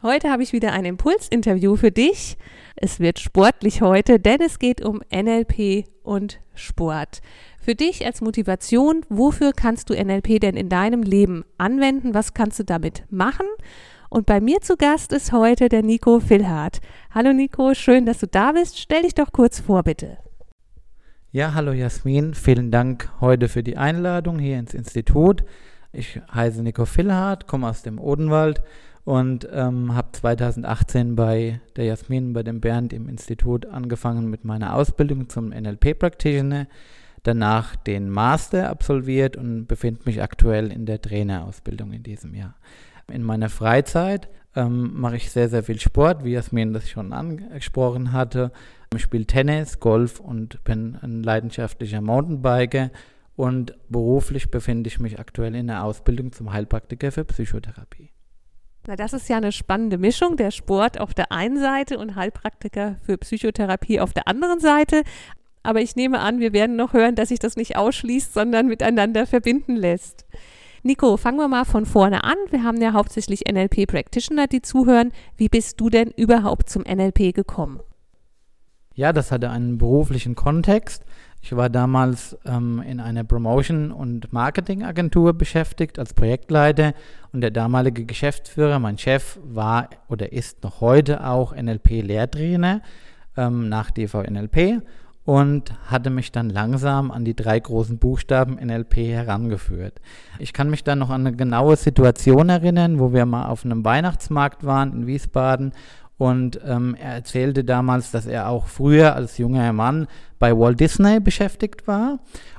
Heute habe ich wieder ein Impulsinterview für dich. Es wird sportlich heute, denn es geht um NLP und Sport. Für dich als Motivation, wofür kannst du NLP denn in deinem Leben anwenden? Was kannst du damit machen? Und bei mir zu Gast ist heute der Nico Filhardt. Hallo Nico, schön, dass du da bist. Stell dich doch kurz vor, bitte. Ja, hallo Jasmin. Vielen Dank heute für die Einladung hier ins Institut. Ich heiße Nico Filhardt, komme aus dem Odenwald und ähm, habe 2018 bei der Jasmin, bei dem Bernd im Institut angefangen mit meiner Ausbildung zum NLP-Practitioner, danach den Master absolviert und befinde mich aktuell in der Trainerausbildung in diesem Jahr. In meiner Freizeit ähm, mache ich sehr, sehr viel Sport, wie Jasmin das schon angesprochen hatte. Ich spiele Tennis, Golf und bin ein leidenschaftlicher Mountainbiker. Und beruflich befinde ich mich aktuell in der Ausbildung zum Heilpraktiker für Psychotherapie. Na, das ist ja eine spannende Mischung, der Sport auf der einen Seite und Heilpraktiker für Psychotherapie auf der anderen Seite. Aber ich nehme an, wir werden noch hören, dass sich das nicht ausschließt, sondern miteinander verbinden lässt. Nico, fangen wir mal von vorne an. Wir haben ja hauptsächlich NLP-Practitioner, die zuhören. Wie bist du denn überhaupt zum NLP gekommen? Ja, das hatte einen beruflichen Kontext. Ich war damals ähm, in einer Promotion- und Marketingagentur beschäftigt als Projektleiter und der damalige Geschäftsführer, mein Chef, war oder ist noch heute auch NLP-Lehrtrainer ähm, nach DVNLP und hatte mich dann langsam an die drei großen Buchstaben NLP herangeführt. Ich kann mich dann noch an eine genaue Situation erinnern, wo wir mal auf einem Weihnachtsmarkt waren in Wiesbaden und ähm, er erzählte damals, dass er auch früher als junger Mann bei Walt Disney beschäftigt war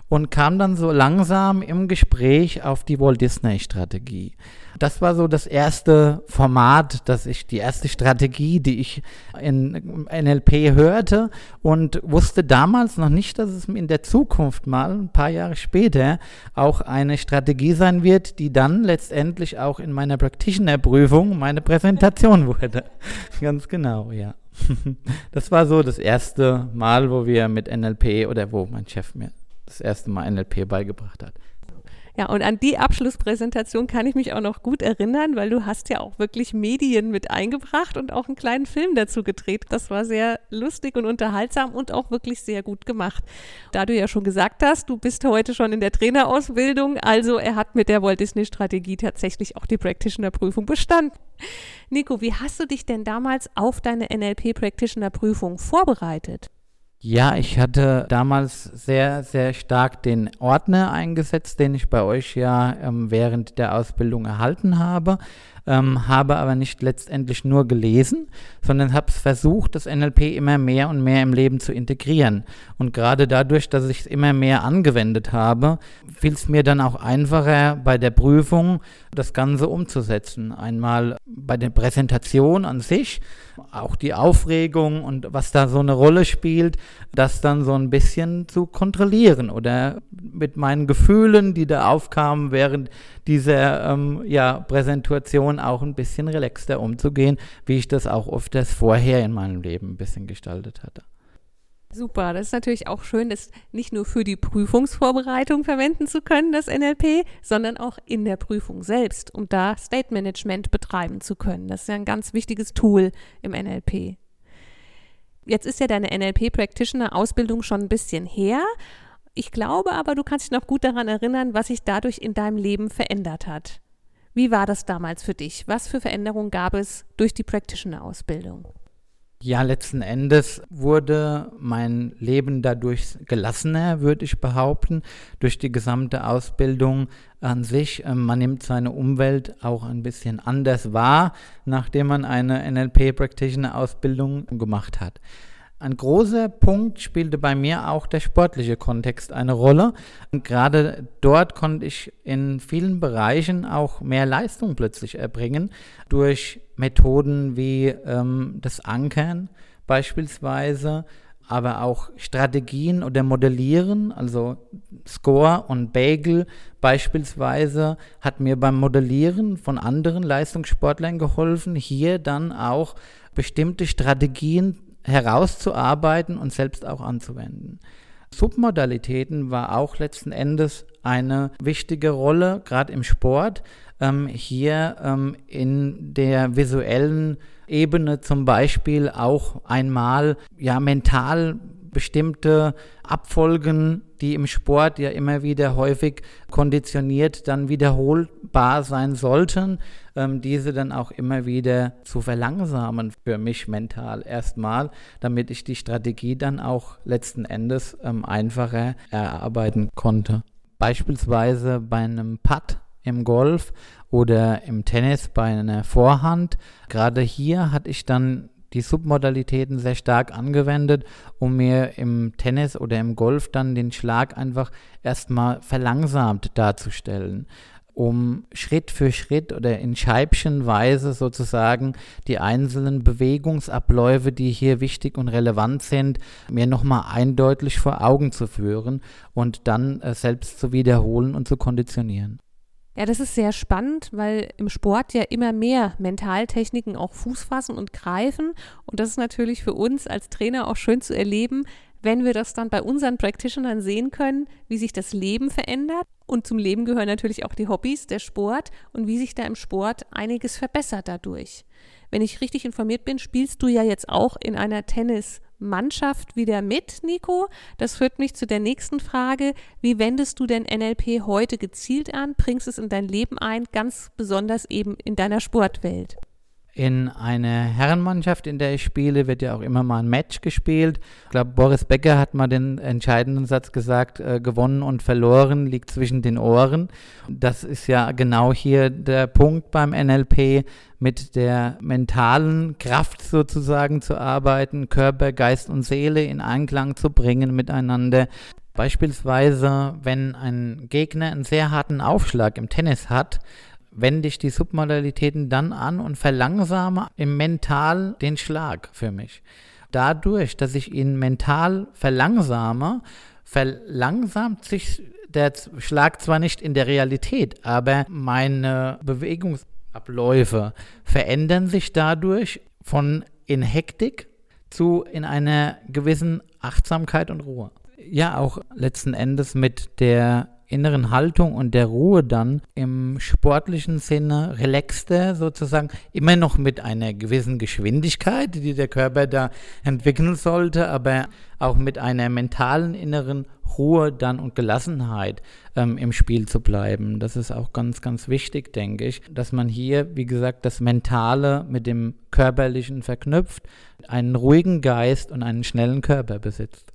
und kam dann so langsam im Gespräch auf die Walt Disney Strategie. Das war so das erste Format, dass ich die erste Strategie, die ich in NLP hörte und wusste damals noch nicht, dass es in der Zukunft mal ein paar Jahre später auch eine Strategie sein wird, die dann letztendlich auch in meiner Practitioner-Prüfung meine Präsentation wurde. Ganz genau, ja. Das war so das erste Mal, wo wir mit NLP oder wo mein Chef mir das erste Mal NLP beigebracht hat. Ja, und an die Abschlusspräsentation kann ich mich auch noch gut erinnern, weil du hast ja auch wirklich Medien mit eingebracht und auch einen kleinen Film dazu gedreht. Das war sehr lustig und unterhaltsam und auch wirklich sehr gut gemacht. Da du ja schon gesagt hast, du bist heute schon in der Trainerausbildung, also er hat mit der Walt Disney Strategie tatsächlich auch die Practitioner Prüfung bestanden. Nico, wie hast du dich denn damals auf deine NLP Practitioner Prüfung vorbereitet? Ja, ich hatte damals sehr, sehr stark den Ordner eingesetzt, den ich bei euch ja ähm, während der Ausbildung erhalten habe, ähm, habe aber nicht letztendlich nur gelesen, sondern habe es versucht, das NLP immer mehr und mehr im Leben zu integrieren. Und gerade dadurch, dass ich es immer mehr angewendet habe, fiel es mir dann auch einfacher bei der Prüfung, das Ganze umzusetzen. Einmal bei der Präsentation an sich, auch die Aufregung und was da so eine Rolle spielt, das dann so ein bisschen zu kontrollieren oder mit meinen Gefühlen, die da aufkamen während dieser ähm, ja, Präsentation auch ein bisschen relaxter umzugehen, wie ich das auch oft das vorher in meinem Leben ein bisschen gestaltet hatte. Super, das ist natürlich auch schön, das nicht nur für die Prüfungsvorbereitung verwenden zu können, das NLP, sondern auch in der Prüfung selbst, um da State Management betreiben zu können. Das ist ja ein ganz wichtiges Tool im NLP. Jetzt ist ja deine NLP-Practitioner-Ausbildung schon ein bisschen her. Ich glaube aber, du kannst dich noch gut daran erinnern, was sich dadurch in deinem Leben verändert hat. Wie war das damals für dich? Was für Veränderungen gab es durch die Practitioner-Ausbildung? Ja, letzten Endes wurde mein Leben dadurch gelassener, würde ich behaupten, durch die gesamte Ausbildung an sich. Ähm, man nimmt seine Umwelt auch ein bisschen anders wahr, nachdem man eine NLP-Practitioner-Ausbildung gemacht hat. Ein großer Punkt spielte bei mir auch der sportliche Kontext eine Rolle. Und gerade dort konnte ich in vielen Bereichen auch mehr Leistung plötzlich erbringen durch Methoden wie ähm, das Ankern beispielsweise, aber auch Strategien oder Modellieren, also Score und Bagel beispielsweise, hat mir beim Modellieren von anderen Leistungssportlern geholfen, hier dann auch bestimmte Strategien herauszuarbeiten und selbst auch anzuwenden. Submodalitäten war auch letzten Endes eine wichtige Rolle, gerade im Sport. Ähm, hier ähm, in der visuellen Ebene zum Beispiel auch einmal ja mental bestimmte Abfolgen, die im Sport ja immer wieder häufig konditioniert dann wiederholbar sein sollten, ähm, diese dann auch immer wieder zu verlangsamen für mich mental erstmal, damit ich die Strategie dann auch letzten Endes ähm, einfacher erarbeiten konnte. Beispielsweise bei einem Putt im Golf oder im Tennis bei einer Vorhand. Gerade hier hatte ich dann die Submodalitäten sehr stark angewendet, um mir im Tennis oder im Golf dann den Schlag einfach erstmal verlangsamt darzustellen, um Schritt für Schritt oder in Scheibchenweise sozusagen die einzelnen Bewegungsabläufe, die hier wichtig und relevant sind, mir nochmal eindeutig vor Augen zu führen und dann äh, selbst zu wiederholen und zu konditionieren. Ja, das ist sehr spannend, weil im Sport ja immer mehr Mentaltechniken auch Fuß fassen und greifen. Und das ist natürlich für uns als Trainer auch schön zu erleben, wenn wir das dann bei unseren Practitionern sehen können, wie sich das Leben verändert. Und zum Leben gehören natürlich auch die Hobbys, der Sport und wie sich da im Sport einiges verbessert dadurch. Wenn ich richtig informiert bin, spielst du ja jetzt auch in einer Tennis- Mannschaft wieder mit, Nico? Das führt mich zu der nächsten Frage. Wie wendest du denn NLP heute gezielt an? Bringst es in dein Leben ein, ganz besonders eben in deiner Sportwelt? In einer Herrenmannschaft, in der ich spiele, wird ja auch immer mal ein Match gespielt. Ich glaube, Boris Becker hat mal den entscheidenden Satz gesagt, äh, gewonnen und verloren liegt zwischen den Ohren. Das ist ja genau hier der Punkt beim NLP, mit der mentalen Kraft sozusagen zu arbeiten, Körper, Geist und Seele in Einklang zu bringen miteinander. Beispielsweise, wenn ein Gegner einen sehr harten Aufschlag im Tennis hat, wende ich die Submodalitäten dann an und verlangsame im Mental den Schlag für mich. Dadurch, dass ich ihn mental verlangsame, verlangsamt sich der Schlag zwar nicht in der Realität, aber meine Bewegungsabläufe verändern sich dadurch von in Hektik zu in einer gewissen Achtsamkeit und Ruhe. Ja, auch letzten Endes mit der inneren Haltung und der Ruhe dann im sportlichen Sinne relaxter sozusagen, immer noch mit einer gewissen Geschwindigkeit, die der Körper da entwickeln sollte, aber auch mit einer mentalen inneren Ruhe dann und Gelassenheit ähm, im Spiel zu bleiben. Das ist auch ganz, ganz wichtig, denke ich, dass man hier, wie gesagt, das Mentale mit dem Körperlichen verknüpft, einen ruhigen Geist und einen schnellen Körper besitzt.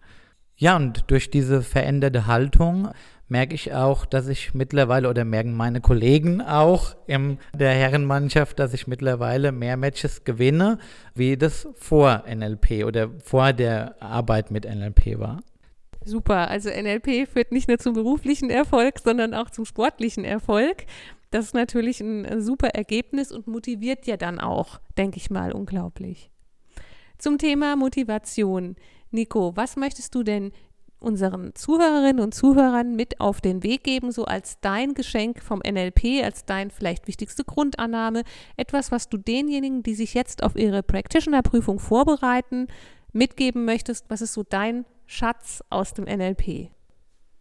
Ja, und durch diese veränderte Haltung merke ich auch, dass ich mittlerweile oder merken meine Kollegen auch in der Herrenmannschaft, dass ich mittlerweile mehr Matches gewinne, wie das vor NLP oder vor der Arbeit mit NLP war. Super, also NLP führt nicht nur zum beruflichen Erfolg, sondern auch zum sportlichen Erfolg. Das ist natürlich ein super Ergebnis und motiviert ja dann auch, denke ich mal, unglaublich. Zum Thema Motivation. Nico, was möchtest du denn unseren Zuhörerinnen und Zuhörern mit auf den Weg geben, so als dein Geschenk vom NLP, als dein vielleicht wichtigste Grundannahme, etwas, was du denjenigen, die sich jetzt auf ihre Practitioner-Prüfung vorbereiten, mitgeben möchtest? Was ist so dein Schatz aus dem NLP?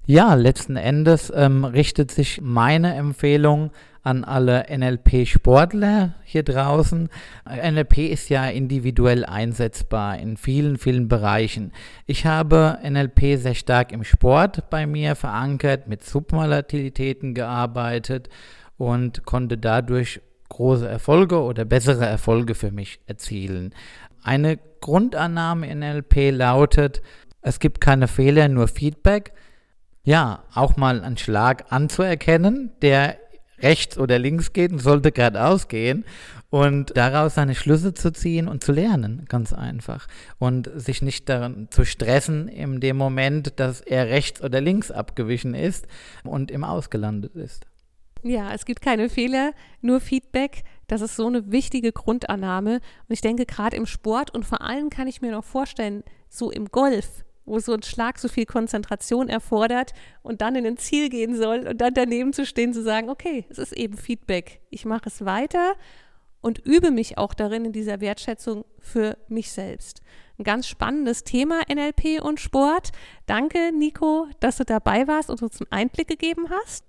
Ja, letzten Endes ähm, richtet sich meine Empfehlung an alle NLP-Sportler hier draußen. NLP ist ja individuell einsetzbar in vielen, vielen Bereichen. Ich habe NLP sehr stark im Sport bei mir verankert, mit Subvolatilitäten gearbeitet und konnte dadurch große Erfolge oder bessere Erfolge für mich erzielen. Eine Grundannahme in NLP lautet, es gibt keine Fehler, nur Feedback. Ja, auch mal einen Schlag anzuerkennen, der rechts oder links geht und sollte geradeaus gehen und daraus seine Schlüsse zu ziehen und zu lernen, ganz einfach. Und sich nicht daran zu stressen in dem Moment, dass er rechts oder links abgewichen ist und im Ausgelandet ist. Ja, es gibt keine Fehler, nur Feedback. Das ist so eine wichtige Grundannahme. Und ich denke, gerade im Sport und vor allem kann ich mir noch vorstellen, so im Golf, wo so ein Schlag so viel Konzentration erfordert und dann in ein Ziel gehen soll und dann daneben zu stehen, zu sagen, okay, es ist eben Feedback. Ich mache es weiter und übe mich auch darin in dieser Wertschätzung für mich selbst. Ein ganz spannendes Thema NLP und Sport. Danke, Nico, dass du dabei warst und uns einen Einblick gegeben hast.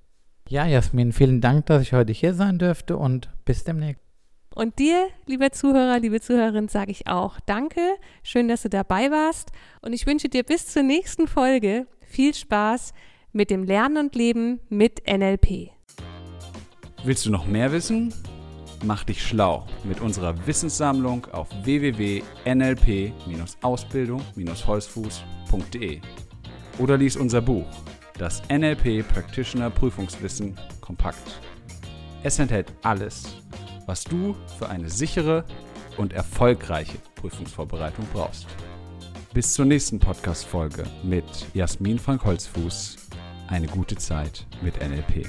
Ja, Jasmin, vielen Dank, dass ich heute hier sein dürfte und bis demnächst. Und dir, lieber Zuhörer, liebe Zuhörerin, sage ich auch Danke. Schön, dass du dabei warst. Und ich wünsche dir bis zur nächsten Folge viel Spaß mit dem Lernen und Leben mit NLP. Willst du noch mehr wissen? Mach dich schlau mit unserer Wissenssammlung auf www.nlp-ausbildung-holzfuß.de oder lies unser Buch, das NLP Practitioner Prüfungswissen kompakt. Es enthält alles, was du für eine sichere und erfolgreiche Prüfungsvorbereitung brauchst. Bis zur nächsten Podcast-Folge mit Jasmin Frank Holzfuß. Eine gute Zeit mit NLP.